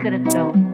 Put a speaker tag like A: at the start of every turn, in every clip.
A: Could have told.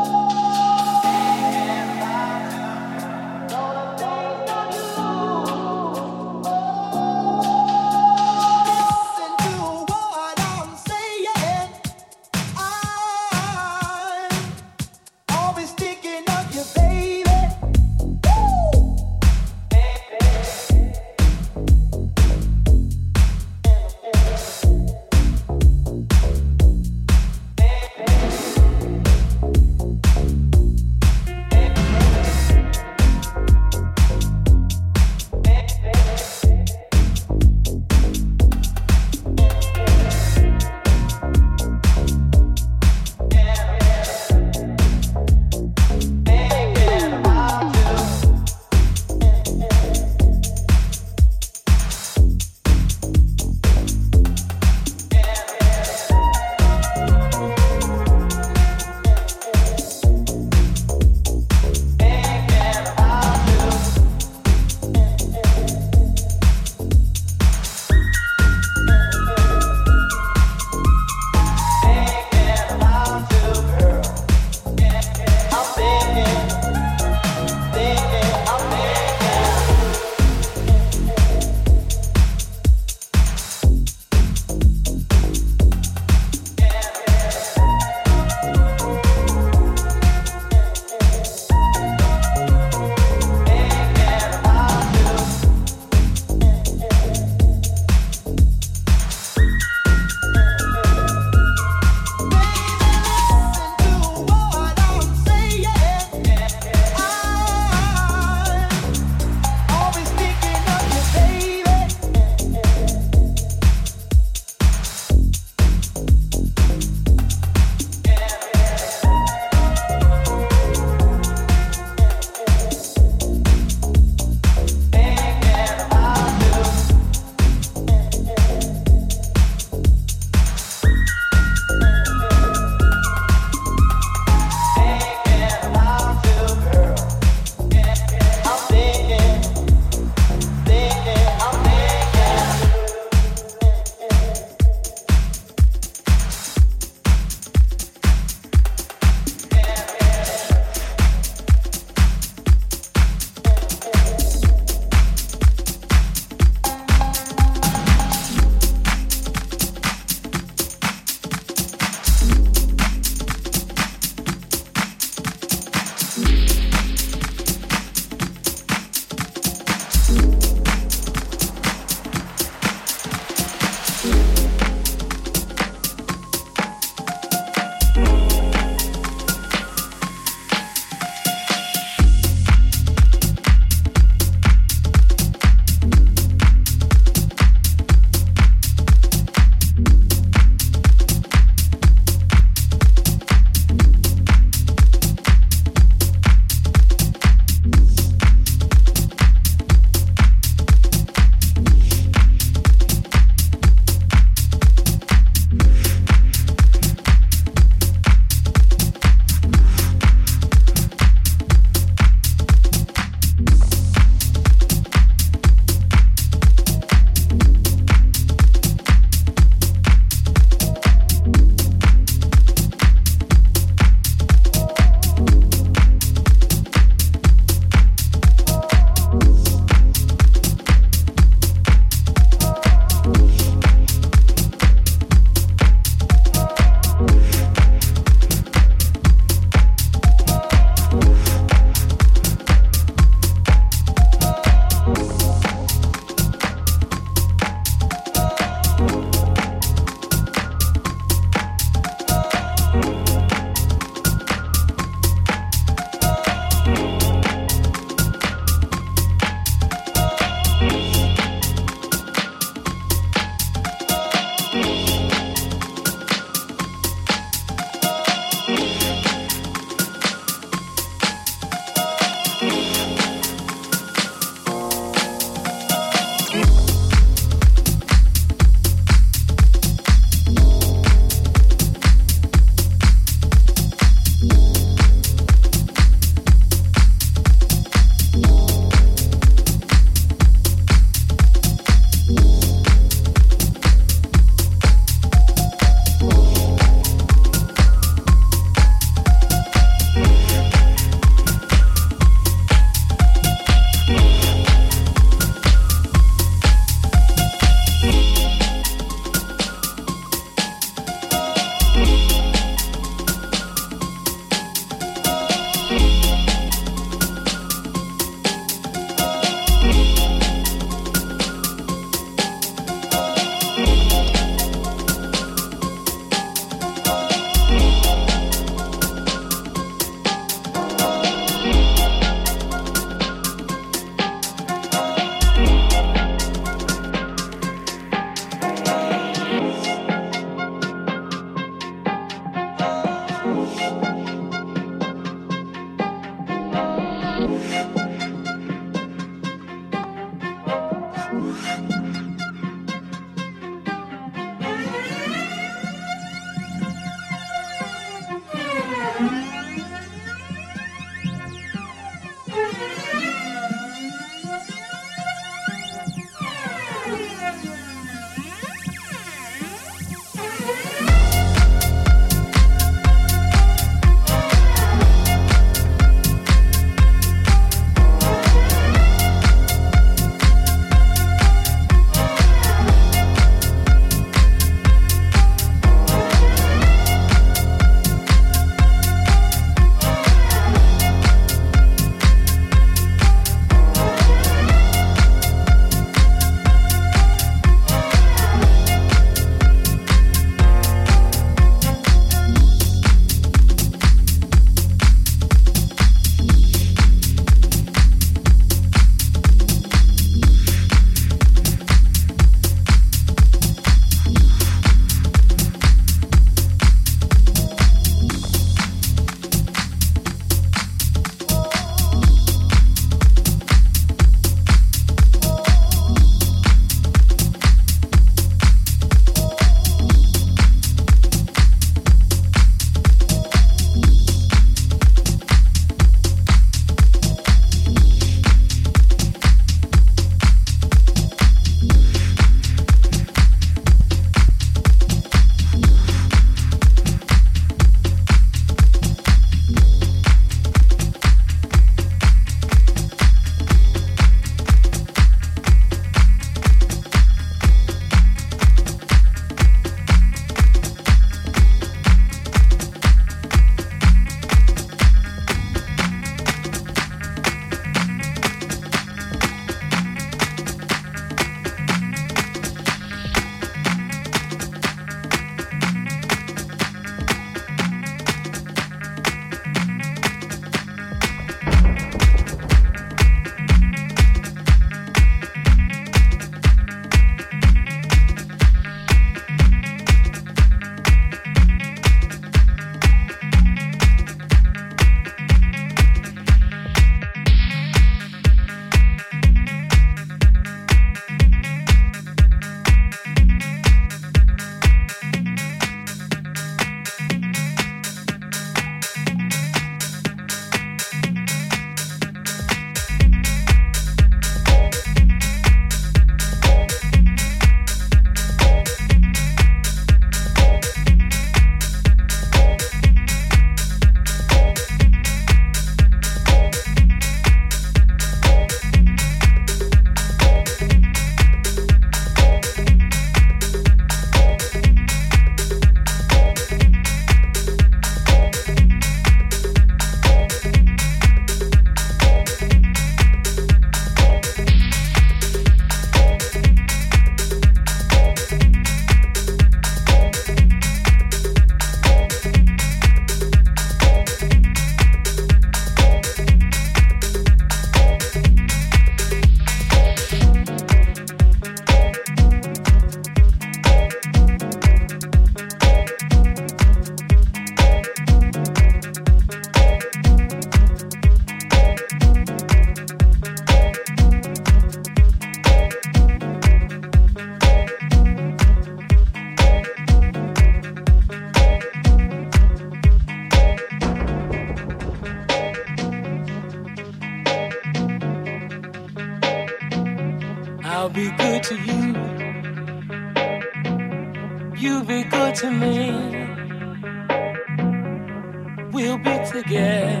A: We'll be
B: together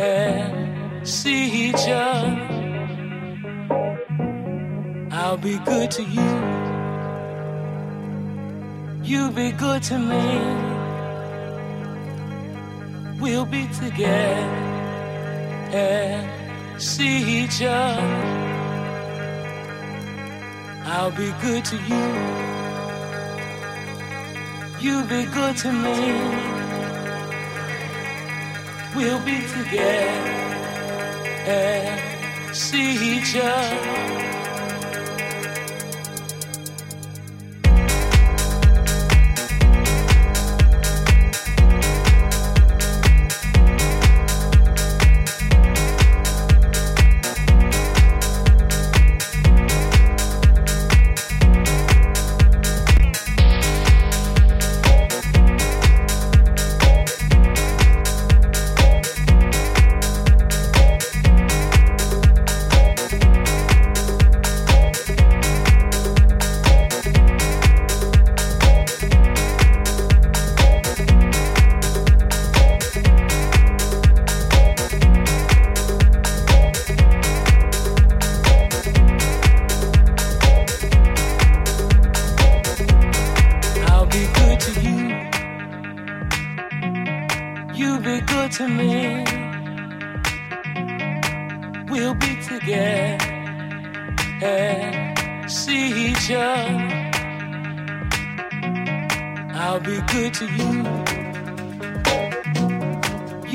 B: and see each other. I'll be good to you. You be good to me. We'll be together and see each other. I'll be good to you. You be good to me. We'll be together and see each other.